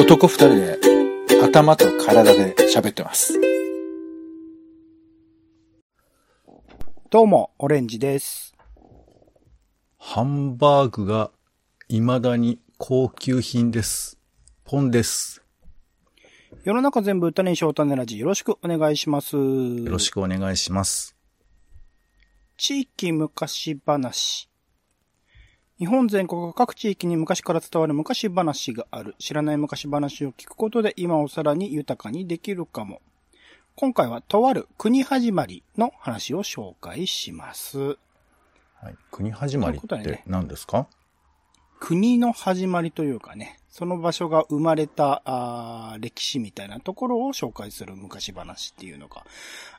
男二人で頭と体で喋ってます。どうも、オレンジです。ハンバーグが未だに高級品です。ポンです。世の中全部歌にしよう種ラジよろしくお願いします。よよろしくお願いします。地域昔話。日本全国各地域に昔から伝わる昔話がある。知らない昔話を聞くことで今をさらに豊かにできるかも。今回はとある国始まりの話を紹介します。はい、国始まりって何ですか、国の始まりというかね、その場所が生まれたあー歴史みたいなところを紹介する昔話っていうのが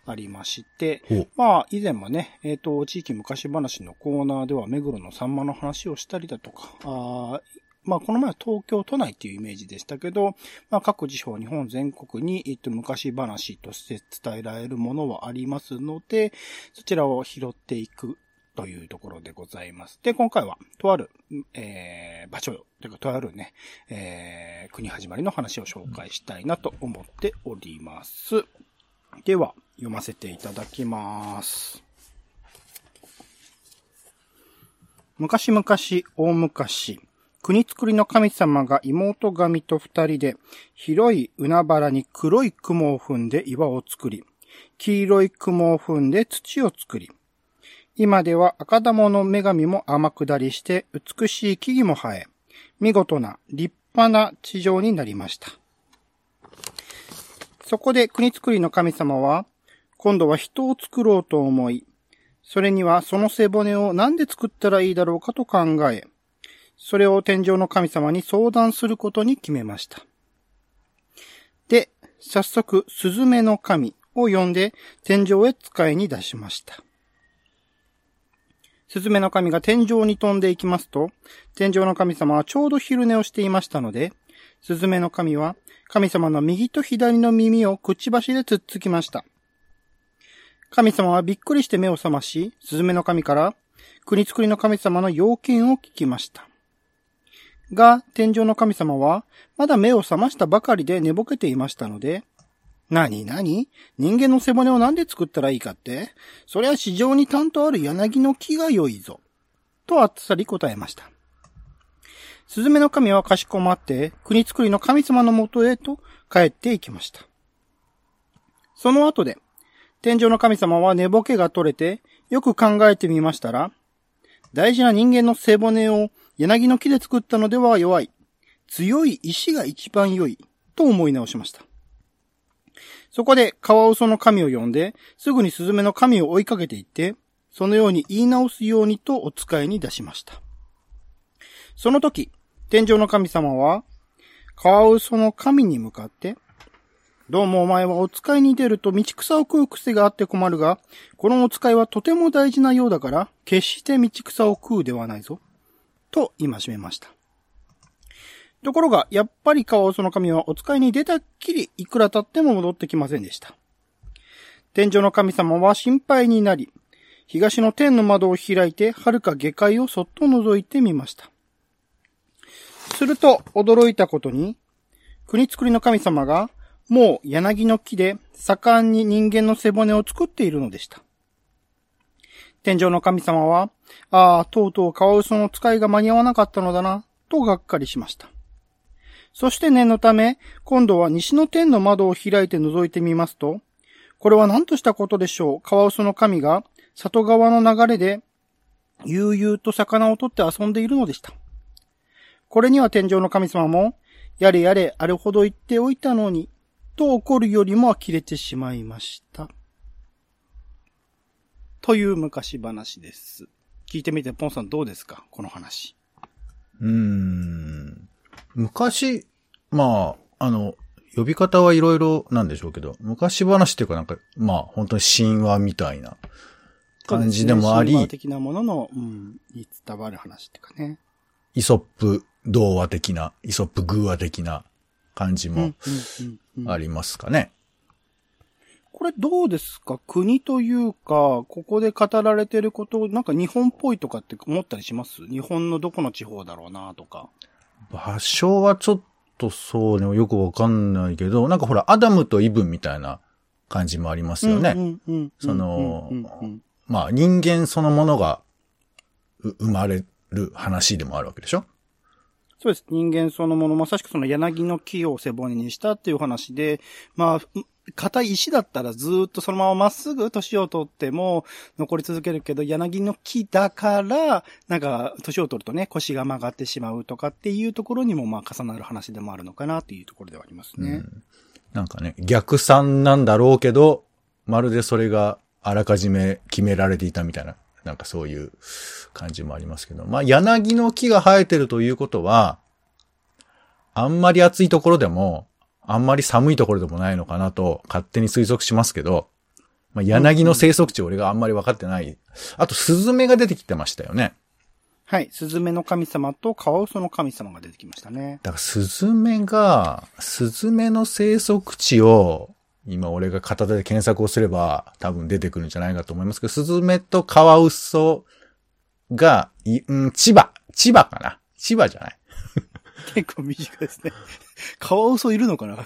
ありまして、まあ以前もね、えっ、と、地域昔話のコーナーでは目黒のサンマの話をしたりだとか、あーまあこの前は東京都内っていうイメージでしたけど、まあ各地方日本全国に、えっと、昔話として伝えられるものはありますので、そちらを拾っていくというところでございます。で、今回は、とある、えー、場所よ、というか、とあるね、えー、国始まりの話を紹介したいなと思っております。では、読ませていただきます。昔々、大昔、国作りの神様が妹神と二人で、広い海原に黒い雲を踏んで岩を作り、黄色い雲を踏んで土を作り、今では赤玉の女神も天下りして美しい木々も生え、見事な立派な地上になりました。そこで国作りの神様は、今度は人を作ろうと思い、それにはその背骨を何で作ったらいいだろうかと考え、それを天上の神様に相談することに決めました。で、早速、スズメの神を呼んで天上へ使いに出しました。スズメの神が天井に飛んでいきますと、天井の神様はちょうど昼寝をしていましたので、スズメの神は神様の右と左の耳をくちばしでつっつきました。神様はびっくりして目を覚まし、スズメの神から、国作りの神様の要件を聞きました。が、天井の神様は、まだ目を覚ましたばかりで寝ぼけていましたので、なになに人間の背骨をなんで作ったらいいかって？そりゃ市場に担当ある柳の木が良いぞ。とあっさり答えました。スズメの神はかしこまって、国作りの神様のもとへと帰っていきました。その後で、天井の神様は寝ぼけが取れて、よく考えてみましたら、大事な人間の背骨を柳の木で作ったのでは弱い。強い石が一番良い。と思い直しました。そこで、カワウソの神を呼んで、すぐにスズメの神を追いかけていって、そのように言い直すようにとお使いに出しました。その時、天井の神様は、カワウソの神に向かって、どうもお前はお使いに出ると道草を食う癖があって困るが、このお使いはとても大事なようだから、決して道草を食うではないぞ。と戒めました。ところが、やっぱりカワウソの神はお使いに出たっきり、いくら経っても戻ってきませんでした。天井の神様は心配になり、東の天の窓を開いて、遥か下界をそっと覗いてみました。すると、驚いたことに、国作りの神様が、もう柳の木で盛んに人間の背骨を作っているのでした。天井の神様は、ああ、とうとうカワウソの使いが間に合わなかったのだな、とがっかりしました。そして念のため、今度は西の天の窓を開いて覗いてみますと、これは何としたことでしょう？カワウソの神が、里側の流れで、悠々と魚を取って遊んでいるのでした。これには天井の神様も、やれやれ、あれほど言っておいたのに、と怒るよりも呆れてしまいました。という昔話です。聞いてみて、ポンさんどうですか？この話。うーん。昔、まあ、あの、呼び方はいろいろなんでしょうけど、昔話っていうかなんか、まあ、本当に神話みたいな感じでもあり、ね神話的なものの、うん、に伝わる話っていうかね。イソップ童話的な、イソップ偶話的な感じもうんうんうんうんありますかね。これどうですか？国というか、ここで語られてること、なんか日本っぽいとかって思ったりします？日本のどこの地方だろうなとか。場所はちょっとそうね、よくわかんないけど、なんかほら、アダムとイブンみたいな感じもありますよね。そのまあ、人間そのものがう生まれる話でもあるわけでしょ？そうです。人間そのもの、まさしくその柳の木を背骨にしたっていう話で、まあ、硬い石だったらずっとそのまままっすぐ年を取っても残り続けるけど、柳の木だから、なんか年を取るとね、腰が曲がってしまうとかっていうところにもまあ重なる話でもあるのかなっていうところではありますね。うんなんかね、逆算なんだろうけど、まるでそれがあらかじめ決められていたみたいな、なんかそういう感じもありますけど。まあ、柳の木が生えてるということは、あんまり暑いところでも、あんまり寒いところでもないのかなと勝手に推測しますけど、まあ、柳の生息地俺があんまり分かってない。あと、スズメが出てきてましたよね。はい。スズメの神様とカワウソの神様が出てきましたね。だから、スズメが、スズメの生息地を、今俺が片手で検索をすれば多分出てくるんじゃないかと思いますけど、スズメとカワウソが、い、うん、千葉、千葉かな。千葉じゃない？結構短いですね。カワウソいるのかな？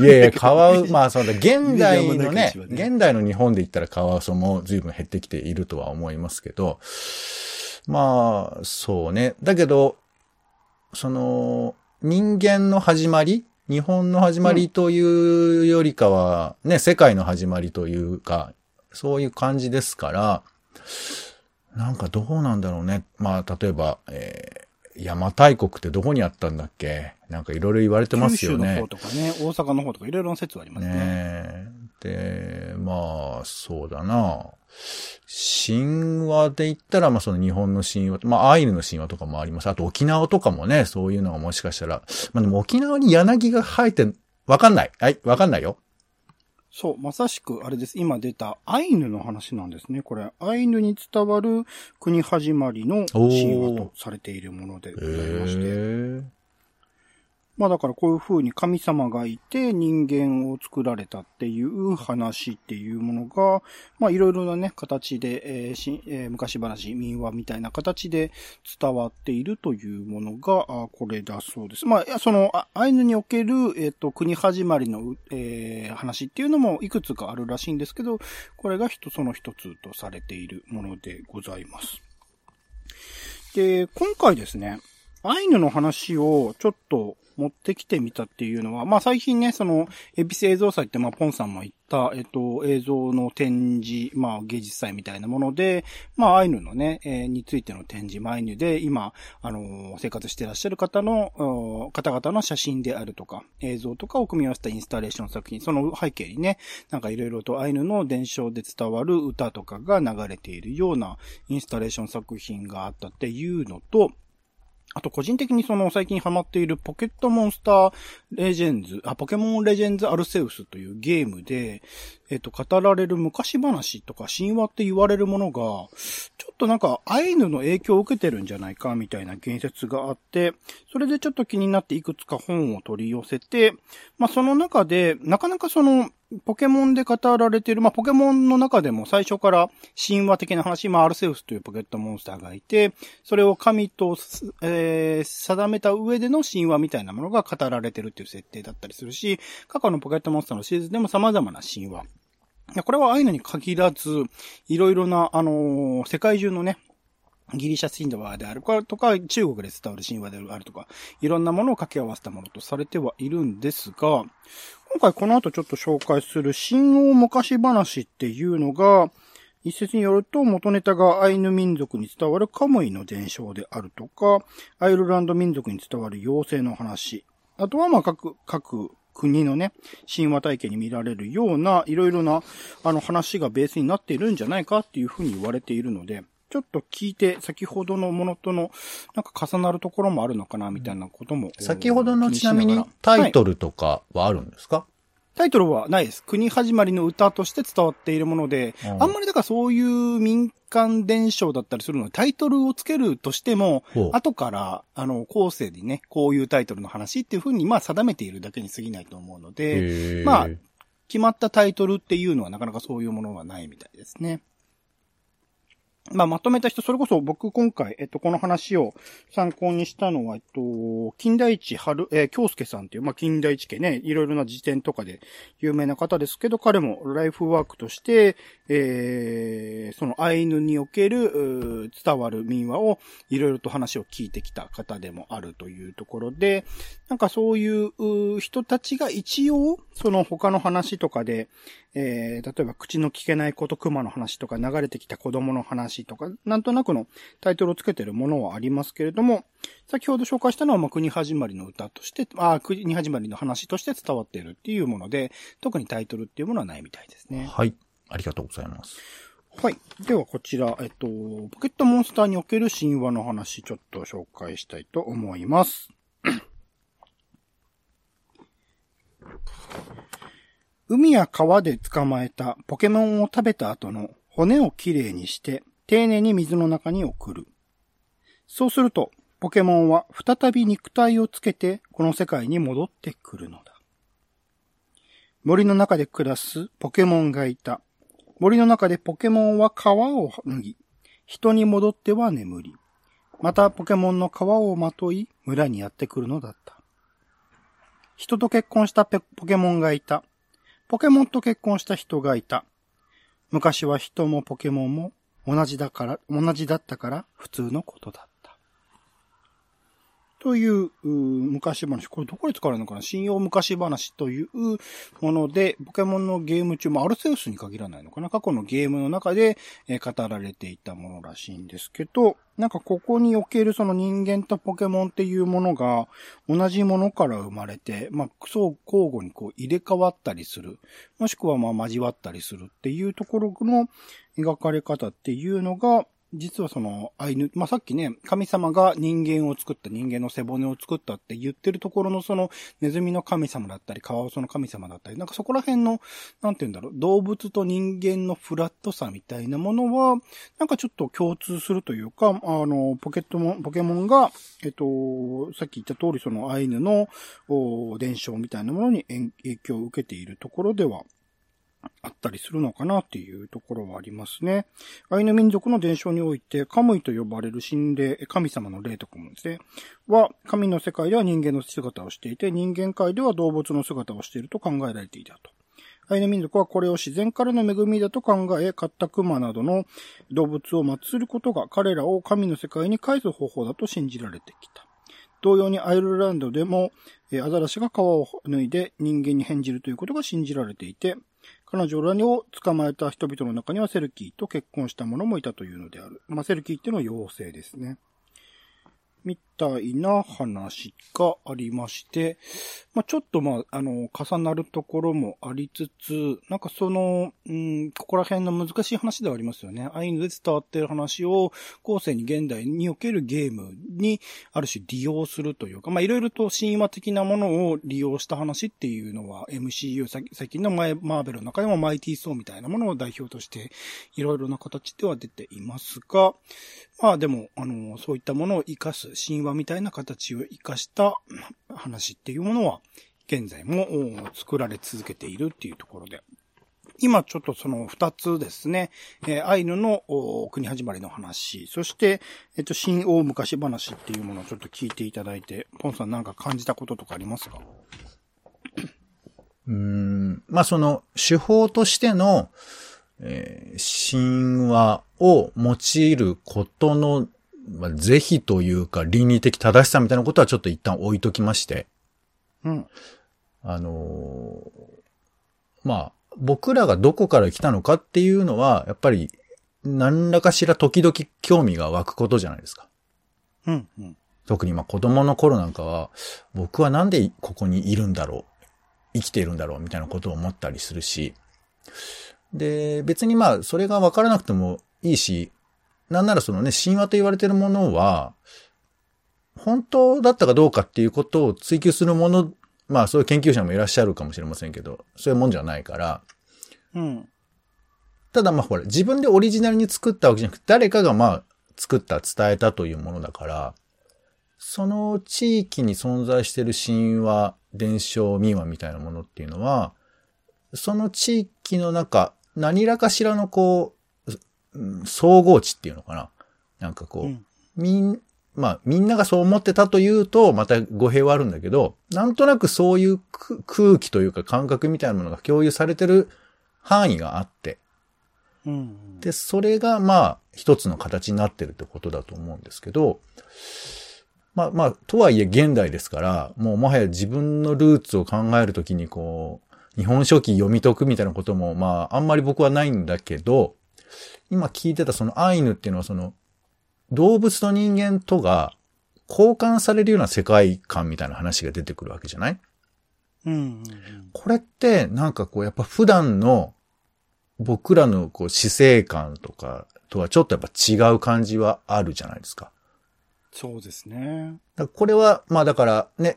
いやいや、カワウ、まあそうだ、現代のね現代の日本で言ったらカワウソも随分減ってきているとは思いますけど、まあ、そうね。だけど、その、人間の始まり日本の始まりというよりかは、ね、世界の始まりというか、そういう感じですから、なんかどうなんだろうね。まあ、例えば、えー邪馬台国ってどこにあったんだっけ？なんかいろいろ言われてますよね。九州の方とかね、大阪の方とかいろいろな説はありますね。ねえ。で、まあ、そうだな。神話で言ったら、まあその日本の神話、まあアイヌの神話とかもあります。あと沖縄とかもね、そういうのがもしかしたら、まあでも沖縄に柳が生えて、わかんない。はい、わかんないよ。そう、まさしくあれです。今出たアイヌの話なんですね。これ、アイヌに伝わる国始まりの神話とされているものでございまして。まあだからこういう風に神様がいて人間を作られたっていう話っていうものが、まあいろいろなね、形で、えーしえー昔話、民話みたいな形で伝わっているというものが、あこれだそうです。まあ、いやその、アイヌにおける、えっ、と、国始まりの、えー話っていうのもいくつかあるらしいんですけど、これが一その一つとされているものでございます。で、今回ですね、アイヌの話をちょっと持ってきてみたっていうのは、まあ最近ね、その、エビス映像祭って、まあポンさんも言った、えっと、映像の展示、まあ芸術祭みたいなもので、まあアイヌのね、えーについての展示、まあアイヌで今、あのー生活してらっしゃる方の、方々の写真であるとか、映像とかを組み合わせたインスタレーション作品、その背景にね、なんかいろいろとアイヌの伝承で伝わる歌とかが流れているようなインスタレーション作品があったっていうのと、あと個人的にその最近ハマっているポケットモンスターレジェンズ、あ、ポケモンレジェンズアルセウスというゲームで、えっと、語られる昔話とか神話って言われるものが、ちょっとなんかアイヌの影響を受けてるんじゃないかみたいな言説があって、それでちょっと気になっていくつか本を取り寄せて、まあその中で、なかなかその、ポケモンで語られてる、まあ、ポケモンの中でも最初から神話的な話、まあ、アルセウスというポケットモンスターがいて、それを神と、えー定めた上での神話みたいなものが語られてるっていう設定だったりするし、過去のポケットモンスターのシリーズでも様々な神話。これはアイヌに限らず、いろいろな、あのー世界中のね、ギリシャ神話であるかとか、中国で伝わる神話であるとか、いろんなものを掛け合わせたものとされてはいるんですが、今回この後ちょっと紹介する新王昔話っていうのが、一説によると元ネタがアイヌ民族に伝わるカムイの伝承であるとか、アイルランド民族に伝わる妖精の話、あとはまあ各、各国のね、神話体系に見られるような、いろいろな、あの話がベースになっているんじゃないかっていうふうに言われているので、ちょっと聞いて、先ほどのものとの、なんか重なるところもあるのかな、みたいなことも。先ほどのちなみにタイトルとかはあるんですか、タイトルはないです。国始まりの歌として伝わっているもので、うんあんまりだからそういう民間伝承だったりするので、タイトルをつけるとしても後から、あの、後世にね、こういうタイトルの話っていうふうに、まあ定めているだけに過ぎないと思うので、まあ決まったタイトルっていうのはなかなかそういうものはないみたいですね。まあ、まとめた人、それこそ僕今回、えっと、この話を参考にしたのは、えっと、金田一春、えー、京介さんっていう、まあ、金田一家ね、いろいろな辞典とかで有名な方ですけど、彼もライフワークとして、えー、そのアイヌにおける、伝わる民話をいろいろと話を聞いてきた方でもあるというところで、なんかそういう人たちが一応、その他の話とかで、えー、例えば口の聞けないこと熊の話とか流れてきた子供の話とか、なんとなくのタイトルをつけてるものはありますけれども、先ほど紹介したのは、まあ、国始まりの歌として、あ、国始まりの話として伝わっているっていうもので、特にタイトルっていうものはないみたいですね。はい。ありがとうございます。はい。ではこちら、えっと、ポケットモンスターにおける神話の話、ちょっと紹介したいと思います。海や川で捕まえたポケモンを食べた後の骨をきれいにして丁寧に水の中に送る。そうすると、ポケモンは再び肉体をつけてこの世界に戻ってくるのだ。森の中で暮らすポケモンがいた。森の中でポケモンは皮を脱ぎ、人に戻っては眠り、またポケモンの皮をまとい村にやってくるのだった。人と結婚したポケモンがいた。ポケモンと結婚した人がいた。昔は人もポケモンも同じだから、同じだったから普通のことだ。という、昔話。これどこで使われるのかな？信用昔話というもので、ポケモンのゲーム中、まあ、アルセウスに限らないのかな？過去のゲームの中で、え語られていたものらしいんですけど、なんかここにおけるその人間とポケモンっていうものが同じものから生まれて、まあ、そう交互にこう入れ替わったりする。もしくはまあ交わったりするっていうところの描かれ方っていうのが、実はその、アイヌ、まあ、さっきね、神様が人間を作った、人間の背骨を作ったって言ってるところのその、ネズミの神様だったり、カワウソの神様だったり、なんかそこら辺の、なんて言うんだろう、動物と人間のフラットさみたいなものは、なんかちょっと共通するというか、あの、ポケットモン、ポケモンが、えっと、さっき言った通りそのアイヌの、伝承みたいなものに影響を受けているところではあったりするのかなっていうところはありますね。アイヌ民族の伝承において、カムイと呼ばれる神霊、神様の霊とかもですね、は、神の世界では人間の姿をしていて、人間界では動物の姿をしていると考えられていたと。アイヌ民族はこれを自然からの恵みだと考え、カッタクマなどの動物を祀ることが彼らを神の世界に返す方法だと信じられてきた。同様にアイルランドでも、アザラシが皮を脱いで人間に変じるということが信じられていて、彼女らを捕まえた人々の中にはセルキーと結婚した者もいたというのである。まあ、セルキーっていうのは妖精ですね。三たいな話がありまして、まあ、ちょっとまあ、あの、重なるところもありつつ、なんかその、うん、ここら辺の難しい話ではありますよね。アイヌで伝わってる話を、後世に現代におけるゲームに、ある種利用するというか、ま、いろいろと神話的なものを利用した話っていうのは、MCU、最近の前、マーベルの中でもマイティーソーみたいなものを代表として、いろいろな形では出ていますが、まあでも、あの、そういったものを活かす、神神話みたいな形を活かした話っていうものは、現在も作られ続けているっていうところで。今ちょっとその二つですね、えー、アイヌの国始まりの話、そして、えっと、新大昔話っていうものをちょっと聞いていただいて、ポンさんなんか感じたこととかありますか？うん、まあその手法としての、えー、神話を用いることの、まあ、是非というか倫理的正しさみたいなことはちょっと一旦置いときまして。うん。あのー、まあ、僕らがどこから来たのかっていうのは、やっぱり、何らかしら時々興味が湧くことじゃないですか。うん、うん。特にまあ子供の頃なんかは、僕はなんでここにいるんだろう生きているんだろうみたいなことを思ったりするし、で、別にまあ、それがわからなくてもいいし、なんならそのね、神話と言われているものは、本当だったかどうかっていうことを追求するもの、まあそういう研究者もいらっしゃるかもしれませんけど、そういうもんじゃないから。うん。ただまあほら、自分でオリジナルに作ったわけじゃなくて、誰かがまあ作った、伝えたというものだから、その地域に存在している神話、伝承、民話みたいなものっていうのは、その地域の中、何らかしらのこう、うん総合値っていうのかな。なんかこう、うんみん、まあ、みんながそう思ってたというと、また語弊はあるんだけど、なんとなくそういうく空気というか感覚みたいなものが共有されてる範囲があって、うん。で、それがまあ、一つの形になってるってことだと思うんですけど、まあまあ、とはいえ現代ですから、もうもはや自分のルーツを考えるときにこう、日本書紀読み解くみたいなことも、まあ、あんまり僕はないんだけど、今聞いてたそのアイヌっていうのはその、動物と人間とが交換されるような世界観みたいな話が出てくるわけじゃない？うんうんこれって、なんかこう、やっぱ普段の僕らのこう、死生観とかとはちょっとやっぱ違う感じはあるじゃないですか。そうですね。これは、まあだからね、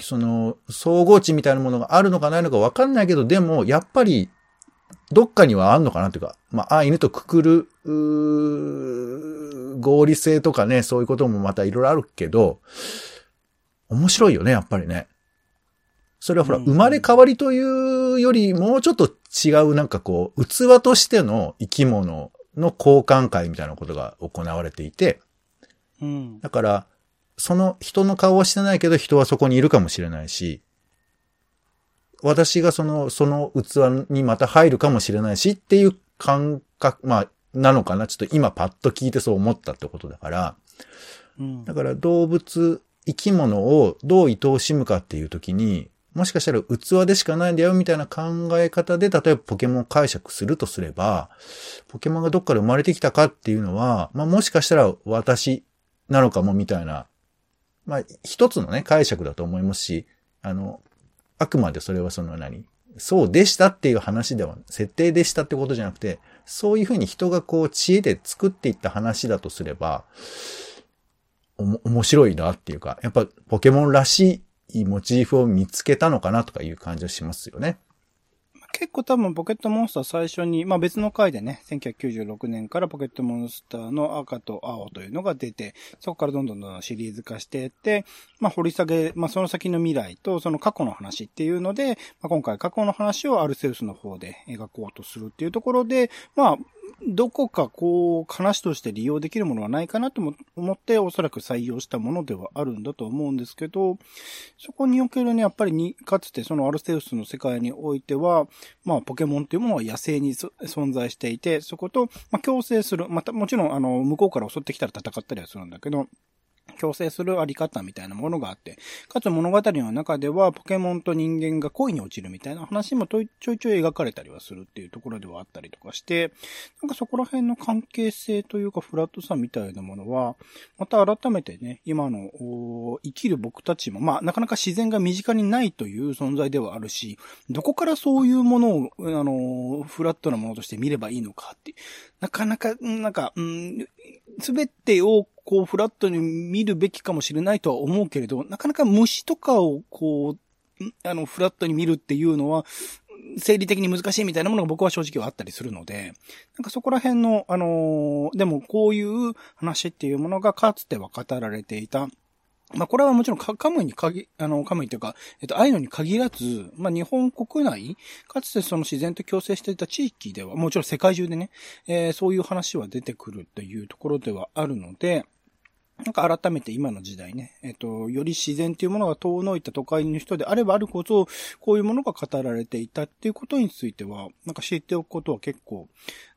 その、総合値みたいなものがあるのかないのかわかんないけど、でも、やっぱり、どっかにはあんのかなっていうか、まあ、アイヌとくくる、うー合理性とかね、そういうこともまたいろいろあるけど、面白いよね、やっぱりね。それはほら、うん生まれ変わりというより、もうちょっと違う、なんかこう、器としての生き物の交換会みたいなことが行われていて、うん。だから、その人の顔はしてないけど人はそこにいるかもしれないし、私がその、その器にまた入るかもしれないしっていう感覚、まあ、なのかな。ちょっと今パッと聞いてそう思ったってことだから、うん。だから動物、生き物をどう愛おしむかっていう時に、もしかしたら器でしかないんだよみたいな考え方で、例えばポケモンを解釈するとすれば、ポケモンがどっから生まれてきたかっていうのは、まあもしかしたら私なのかもみたいな、まあ一つのね解釈だと思いますし、あの、あくまでそれはその何そうでしたっていう話では、設定でしたってことじゃなくて、そういうふうに人がこう知恵で作っていった話だとすれば、おも、面白いなっていうか、やっぱポケモンらしいモチーフを見つけたのかなとかいう感じはしますよね。結構多分ポケットモンスター最初に、まあ別の回でね、1996年からポケットモンスターの赤と青というのが出て、そこからどんどんどんシリーズ化していって、まあ掘り下げ、まあその先の未来とその過去の話っていうので、まあ今回過去の話をアルセウスの方で描こうとするっていうところで、まあ、どこかこう、話として利用できるものはないかなと思って、おそらく採用したものではあるんだと思うんですけど、そこにおけるね、やっぱりに、かつてそのアルセウスの世界においては、まあ、ポケモンっていうものは野生に存在していて、そこと、まあ、共生する。また、もちろん、あの、向こうから襲ってきたら戦ったりはするんだけど、共生するあり方みたいなものがあって、かつ物語の中ではポケモンと人間が恋に落ちるみたいな話もちょいちょい描かれたりはするっていうところではあったりとかして、なんかそこら辺の関係性というかフラットさみたいなものは、また改めてね、今の生きる僕たちも、まあなかなか自然が身近にないという存在ではあるし、どこからそういうものを、あの、フラットなものとして見ればいいのかって、なかなか、なんか、うん、すべてをこうフラットに見るべきかもしれないとは思うけれど、なかなか虫とかをこう、あの、フラットに見るっていうのは、生理的に難しいみたいなものが僕は正直はあったりするので、なんかそこら辺の、あのーでもこういう話っていうものがかつては語られていた。まあこれはもちろんカムイに限、あの、カムイというか、えっと、アイヌに限らず、まあ日本国内、かつてその自然と共生していた地域では、もちろん世界中でね、えーそういう話は出てくるというところではあるので、なんか改めて今の時代ね、えっ、と、より自然というものが遠のいた都会の人であればあるほど、こういうものが語られていたっていうことについては、なんか知っておくことは結構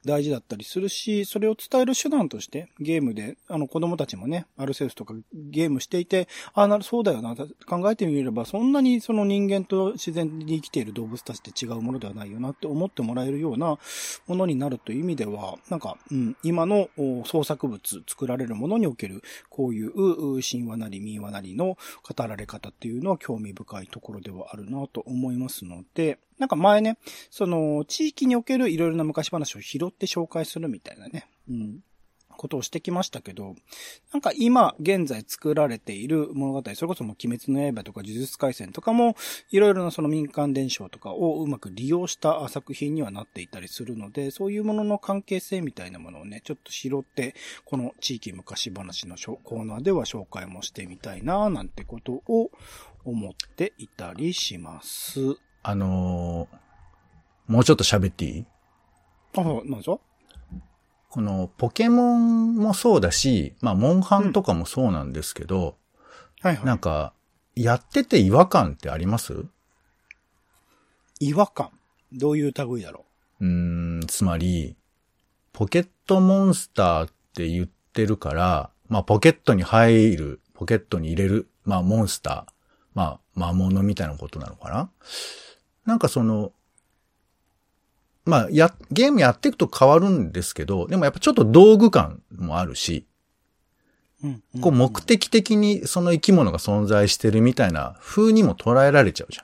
大事だったりするし、それを伝える手段として、ゲームで、あの子供たちもね、アルセウスとかゲームしていて、ああ、なる、そうだよな、考えてみれば、そんなにその人間と自然に生きている動物たちって違うものではないよなって思ってもらえるようなものになるという意味では、なんか、うん、今の創作物、作られるものにおける、こういう神話なり民話なりの語られ方っていうのは興味深いところではあるなと思いますので、なんか前ね、その地域におけるいろいろな昔話を拾って紹介するみたいなね、うん、ことをしてきましたけど、なんか今現在作られている物語、それこそもう鬼滅の刃とか呪術廻戦とかも、いろいろなその民間伝承とかをうまく利用した作品にはなっていたりするので、そういうものの関係性みたいなものをね、ちょっと拾って、この地域昔話のコーナーでは紹介もしてみたいな、なんてことを思っていたりします。あのーもうちょっと喋っていい？あ、なんぞここのポケモンもそうだし、まあ、モンハンとかもそうなんですけど、はいはい。なんか、やってて違和感ってあります？違和感？どういう類だろうーん、つまり、ポケットモンスターって言ってるから、まあ、ポケットに入る、ポケットに入れる、まあ、モンスター、まあ、魔物みたいなことなのかな？なんかその、まあ、や、ゲームやっていくと変わるんですけど、でもやっぱちょっと道具感もあるし、う。うん。こう目的的にその生き物が存在してるみたいな風にも捉えられちゃうじ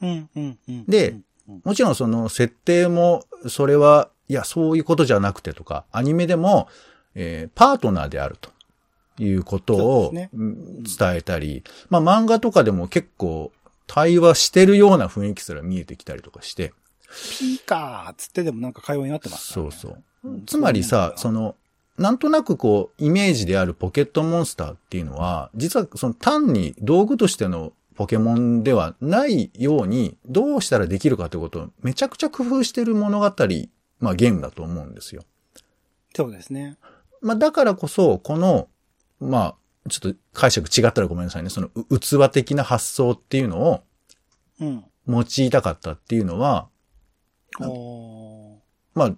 ゃん。うん、うん、うん。でうん、もちろんその設定も、それは、いや、そういうことじゃなくてとか、アニメでも、えーパートナーであるということそを伝えたり、まあ漫画とかでも結構対話してるような雰囲気すら見えてきたりとかして、ピーカーっつってでもなんか会話になってますねそうそう。うんつまりさ、そその、なんとなくこう、イメージであるポケットモンスターっていうのは、実はその単に道具としてのポケモンではないように、どうしたらできるかということをめちゃくちゃ工夫してる物語、まあゲームだと思うんですよ。そうですね。まあだからこそ、この、まあ、ちょっと解釈違ったらごめんなさいね。そのう器的な発想っていうのをうん。用いたかったっていうのは、おーまあ、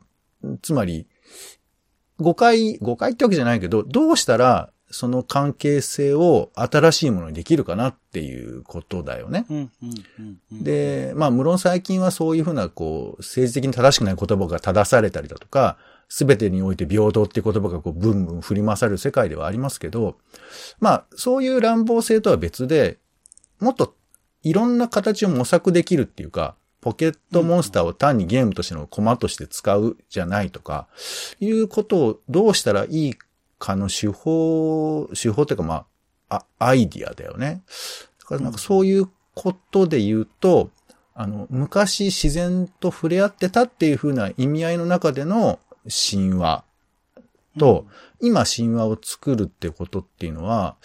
つまり、誤解、誤解ってわけじゃないけど、どうしたら、その関係性を新しいものにできるかなっていうことだよね。うん、うん、うんうん。、で、まあ、無論最近はそういうふうな、こう、政治的に正しくない言葉が正されたりだとか、すべてにおいて平等っていう言葉がこう、ブンブン振り回される世界ではありますけど、まあ、そういう乱暴性とは別で、もっといろんな形を模索できるっていうか、ポケットモンスターを単にゲームとしてのコマとして使うじゃないとか、いうことをどうしたらいいかの手法、手法っていうかまあ、あアイディアだよね。だからなんかそういうことで言うと、あの、昔自然と触れ合ってたっていう風な意味合いの中での神話と、今神話を作るってことっていうのは、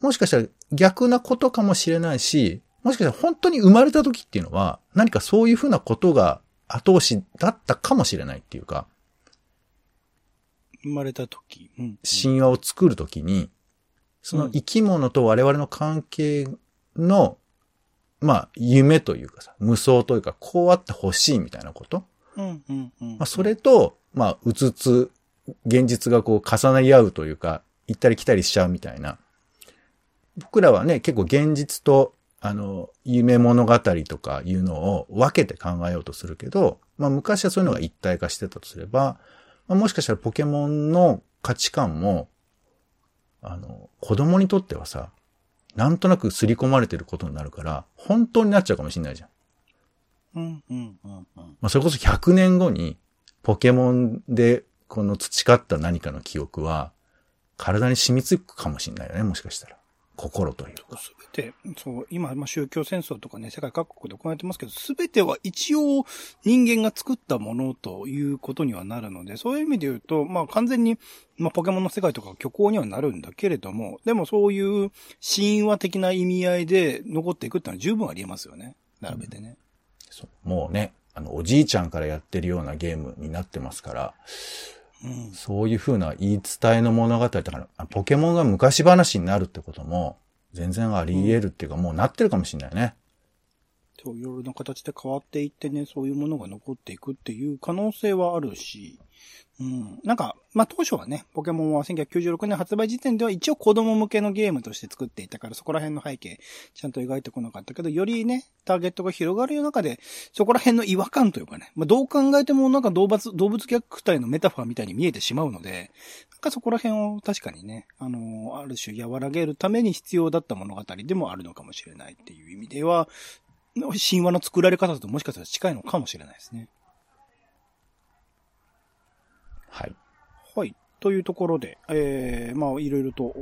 もしかしたら逆なことかもしれないし、もしかしたら本当に生まれた時っていうのは、何かそういう風なことが後押しだったかもしれないっていうか、生まれた時。うん。神話を作るときに、その生き物と我々の関係の、まあ、夢というかさ、無双というか、こうあってほしいみたいなこと。ま、それと、まあ、うつつ、現実がこう重なり合うというか、行ったり来たりしちゃうみたいな。僕らはね、結構現実と、あの、夢物語とかいうのを分けて考えようとするけど、まあ昔はそういうのが一体化してたとすれば、まあ、もしかしたらポケモンの価値観も、あの、子供にとってはさ、なんとなく刷り込まれてることになるから、本当になっちゃうかもしれないじゃん。うん、うん、うん、うん。まあ、それこそ100年後に、ポケモンでこの培った何かの記憶は、体に染みつくかもしれないよね、もしかしたら。心というか。すべて、そう、今、まあ、宗教戦争とかね、世界各国で行われてますけど、すべては一応人間が作ったものということにはなるので、そういう意味で言うと、まあ、完全に、まあ、ポケモンの世界とか虚構にはなるんだけれども、でもそういう神話的な意味合いで残っていくってのは十分ありえますよね。並べてね。そうもうね、あの、おじいちゃんからやってるようなゲームになってますから、うん。そういう風な言い伝えの物語だから、ポケモンが昔話になるってことも、全然あり得るっていうか、もうなってるかもしれないね。そう、いろいろな形で変わっていってね、そういうものが残っていくっていう可能性はあるし、うん。なんか、まあ、当初はね、ポケモンは1996年発売時点では一応子供向けのゲームとして作っていたから、そこら辺の背景、ちゃんと描いてこなかったけど、よりね、ターゲットが広がる中で、そこら辺の違和感というかね、まあ、どう考えてもなんか動物、動物虐待のメタファーみたいに見えてしまうので、なんかそこら辺を確かにね、あのある種和らげるために必要だった物語でもあるのかもしれないっていう意味では、神話の作られ方ともしかしたら近いのかもしれないですね。はい。はい。というところで、えー、まあ、いろいろと、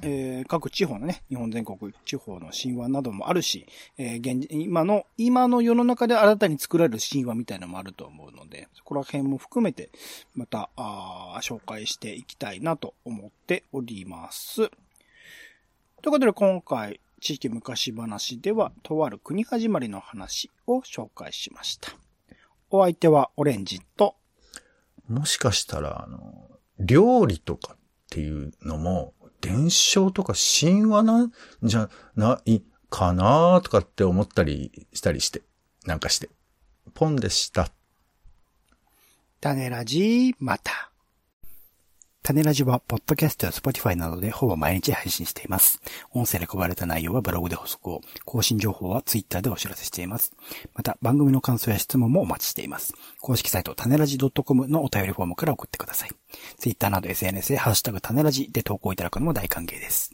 えー各地方のね、日本全国地方の神話などもあるし、えー現今の、今の世の中で新たに作られる神話みたいなのもあると思うので、そこら辺も含めて、また、あー紹介していきたいなと思っております。ということで、今回、地域昔話では、とある国始まりの話を紹介しました。お相手はオレンジと、もしかしたら、あの、料理とかっていうのも、伝承とか神話なんじゃないかなとかって思ったりしたりして、なんかして。ポンでした。種ラジ、また。タネラジは、ポッドキャストや Spotify などでほぼ毎日配信しています。音声で配られた内容はブログで補足を、更新情報は Twitter でお知らせしています。また、番組の感想や質問もお待ちしています。公式サイト、タネラジ .com のお便りフォームから送ってください。Twitter など SNS でハッシュタグタネラジで投稿いただくのも大歓迎です。